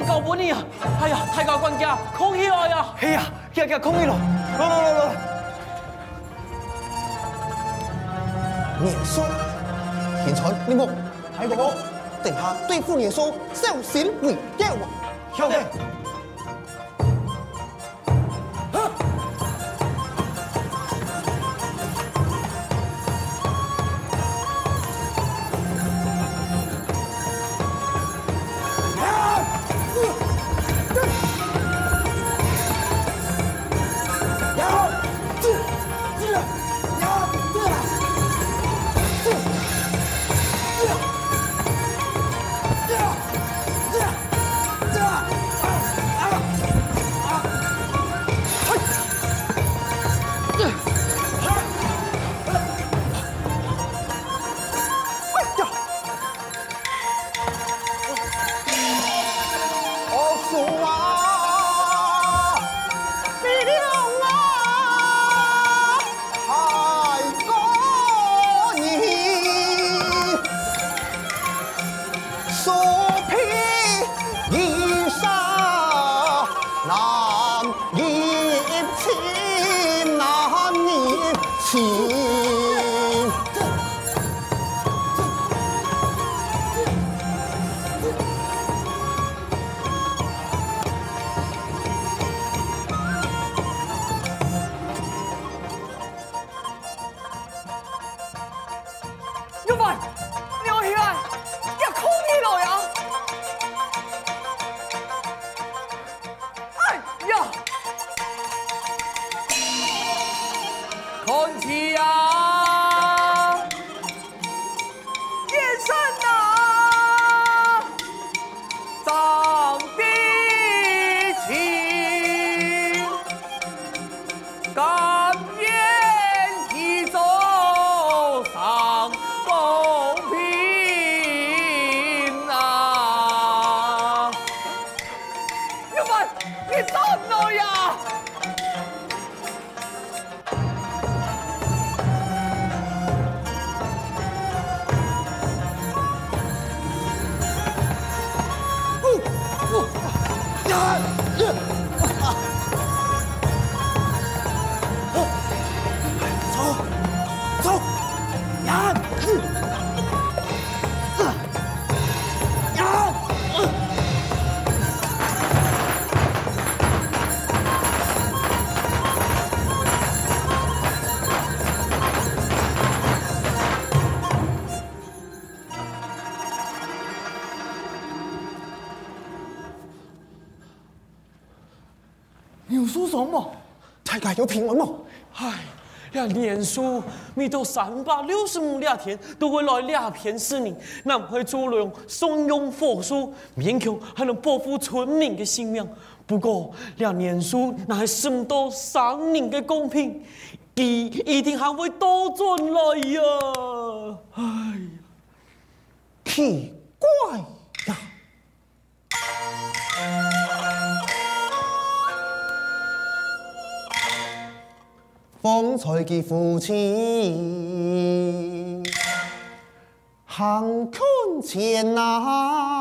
要被搞不你啊！哎呀，太高官家，空起来呀！哎呀，给给空起来，来来来来，年兽，现在你我睇我，等下对付年兽，小心为要啊！晓得。有平稳吗？两年书，每到三百六十五两天都会来两片死你，那会做用怂恿火速，勉强还能保护村民的性命。不过两年书那还剩到三年的公平，一一定还会倒转来呀！哎呀，奇怪呀！方才嘅父亲行坤前啊，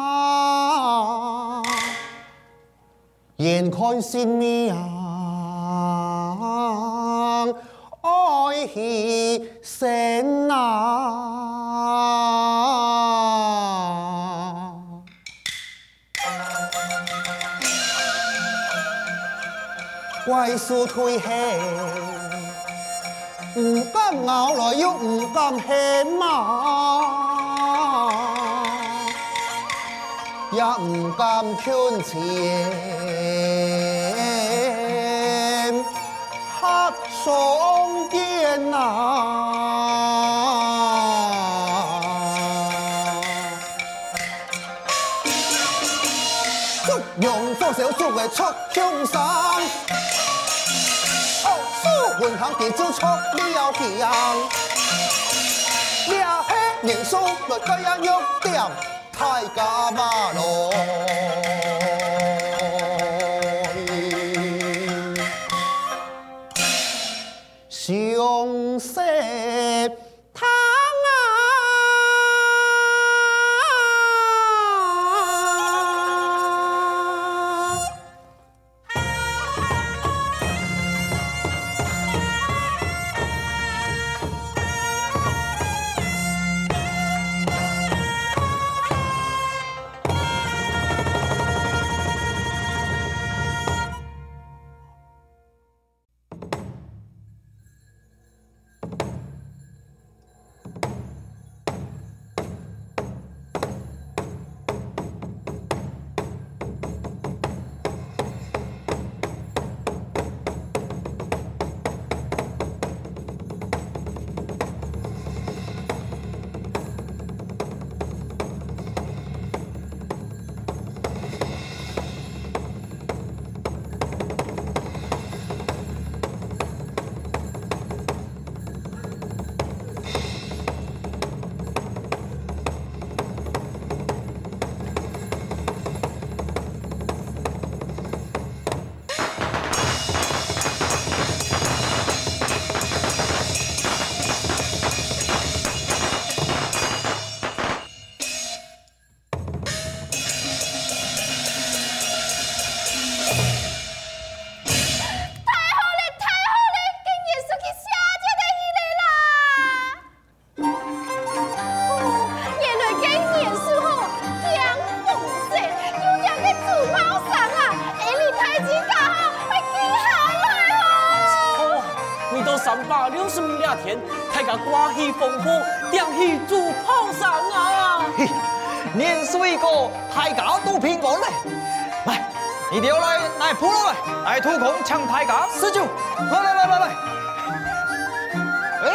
眼看性命爱牺牲啊，怪叔退下。唔敢咬来又唔敢吃嘛，也唔敢劝前黑双肩啊！用左手做嘅出凶手。混行地主出了强，也系年数来这样约定，太假马龙。大家挂起烽火，点起主炮上啊！嘿，年岁过，大家都平安嘞。来，你哋来来铺落来，来土空抢大家施酒。来来来来来，哎，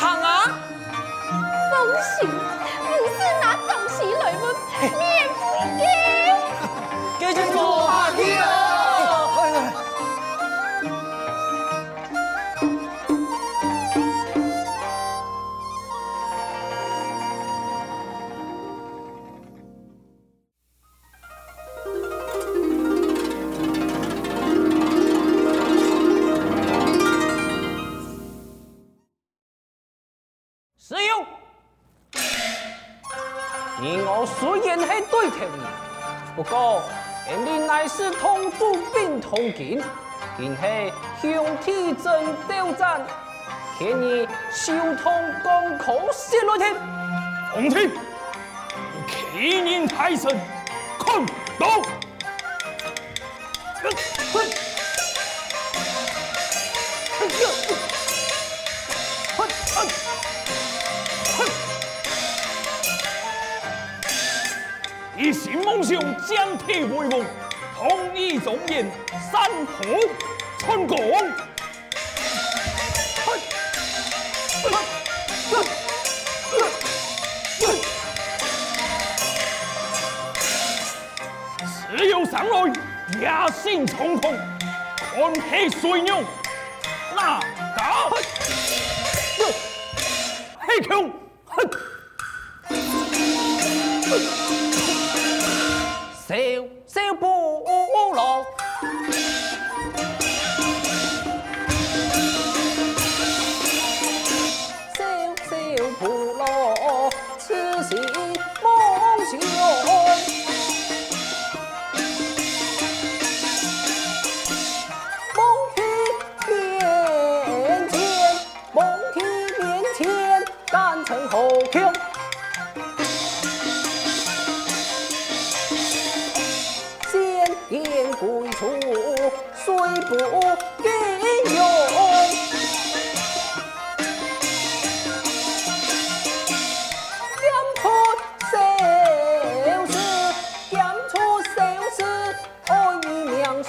行啊！放心，不是拿东西来问，免不给。继续做虽然是对头，不过人哋乃是同祖并同根，今系兄弟争斗战，劝你修通江口血来听。奉天，欺人太甚，看刀！一心梦想将天为王，统一中原，三河春光。只有上来野心苍穹，看黑水牛，哪敢黑熊？小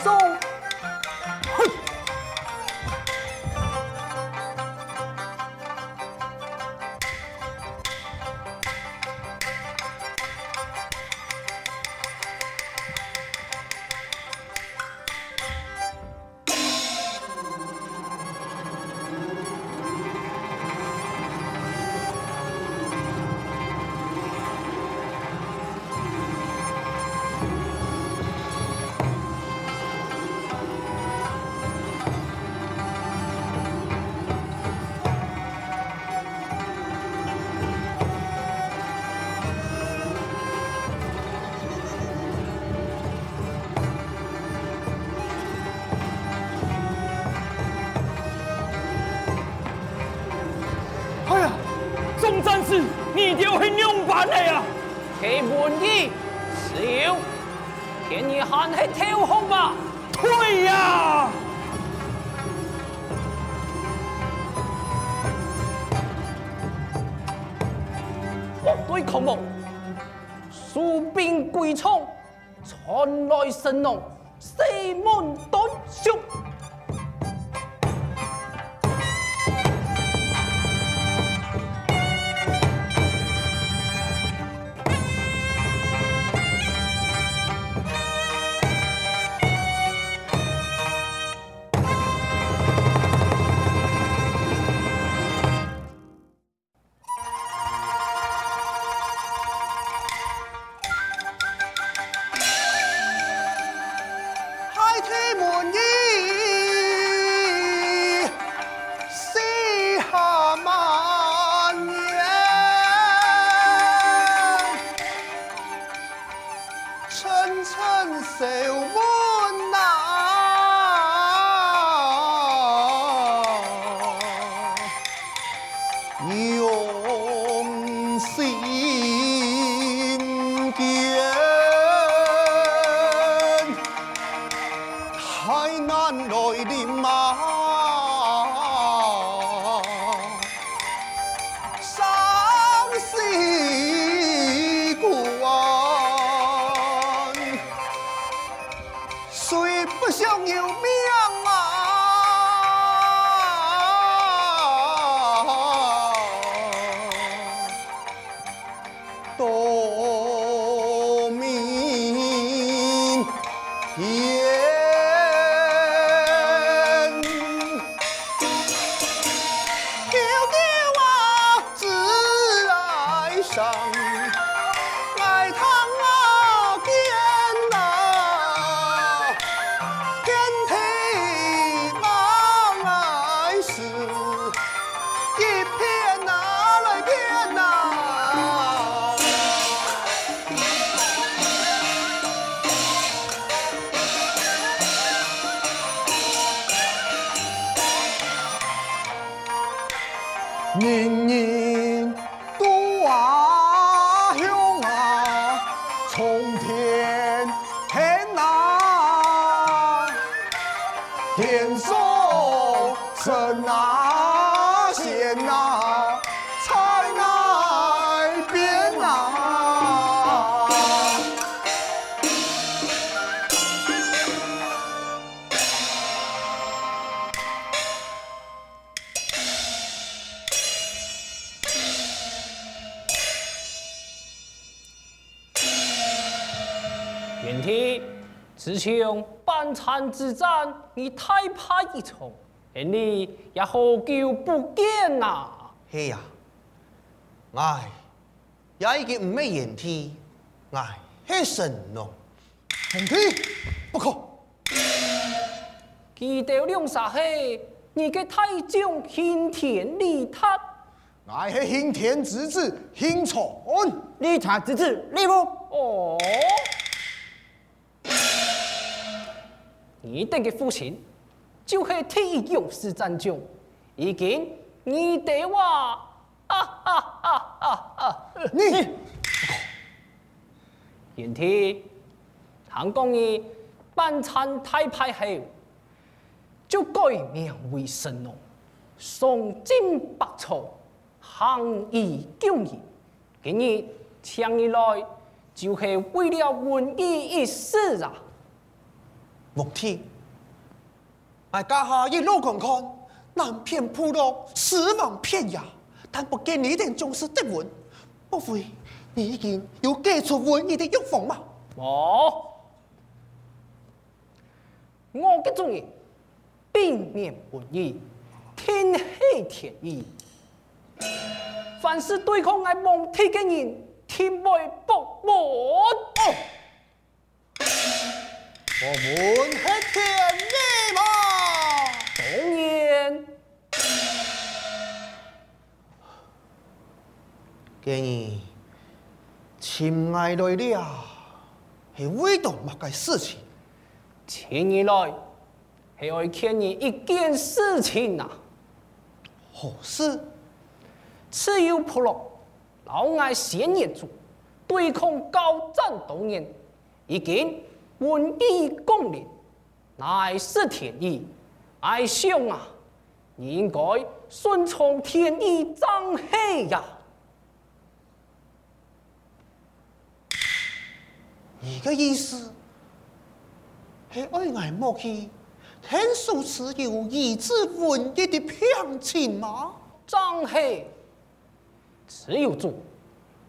你很勇敢的呀！给文义，小，给你喊黑跳空吧！退呀！反对孔孟，蜀兵归从，传来神农，西门春春笑。人人元梯，自从半残之战，你太怕一场，而你也好久不见呐、嘿呀，哎，也已经唔咩言天，唉，系神咯，言天不可。记得两沙嘿，你嘅太将兴田利他，乃是兴田之子兴传，你查之子，你不？哦，你哋嘅父亲就系第一勇士战将，已经你哋话啊啊啊啊啊！你元梯，行讲你半残大败后，就改名为神农，崇祯百草，行医救人。今日请你来，就系为了瘟疫一事啊！目天，我家下一路看看，南片部落死亡片呀，但不见你一点重视德文，莫非你已经有解除瘟疫的药方吗？我我嘅中意避免瘟疫，天黑天意。凡是对抗爱蒙体嘅人，天外不满。我们系天意嘛。当然，建议亲爱来了，系为到乜个事情？请你来系爱劝你一件事情啊！何事？持有部落老爱先业主对抗高战多年，已经瘟疫降临，乃是天意。爱兄啊，你应该顺从天意张黑呀！你个意思是爱爱莫去天数持有医治瘟疫的偏情吗？张黑，只有主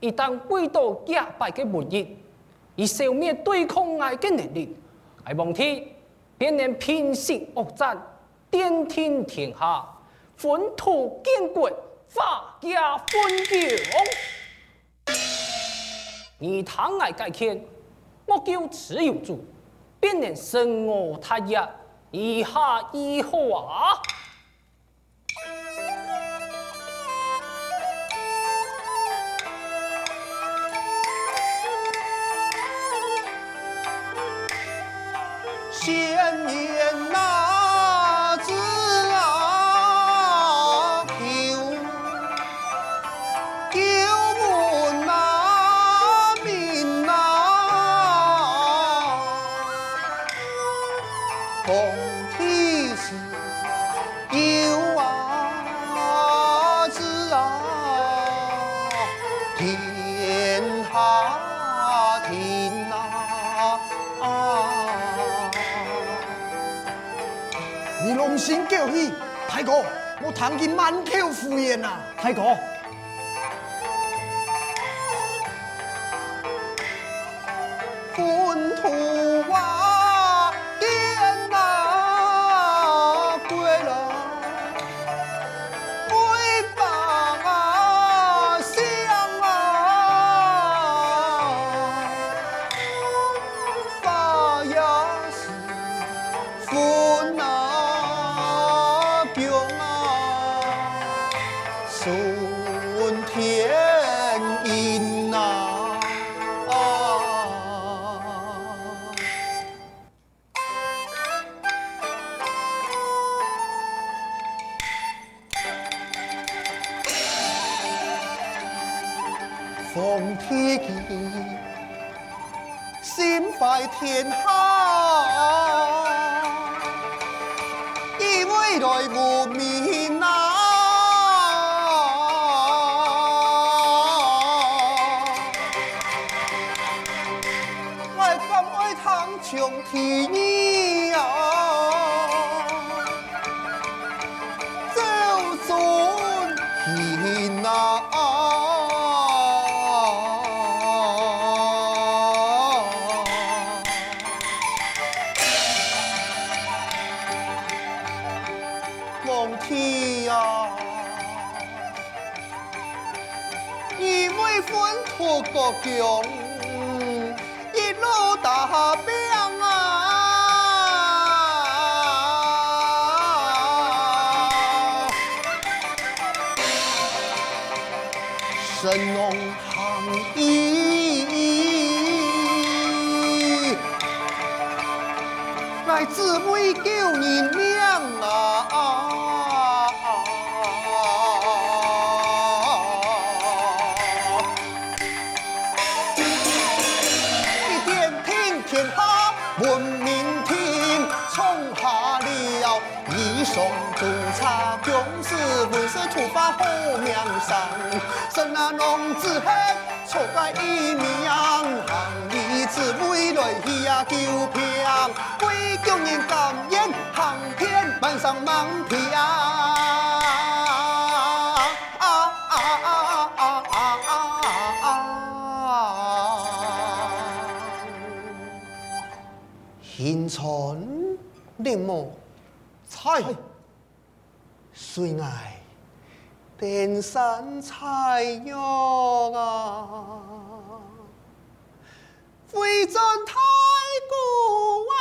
一旦遇到假败嘅瘟疫，以消灭对抗爱嘅能力，爱望天便能平息恶战，奠定天下，本土建国，发家丰荣。而倘爱改宪，莫叫持有主，便能生我他日，以下以后啊！奉天是有啊子啊，天下天啊。你龙心叫起，大哥，我听见满口胡言啊！大哥，以未来无名浓行意，来姊妹救人是突发好名声，神啊农子汉错改一名，行义之为来呀救命，为救人甘愿行遍万山万片啊！hin 春林木菜，水爱天山采药啊，会战太古啊！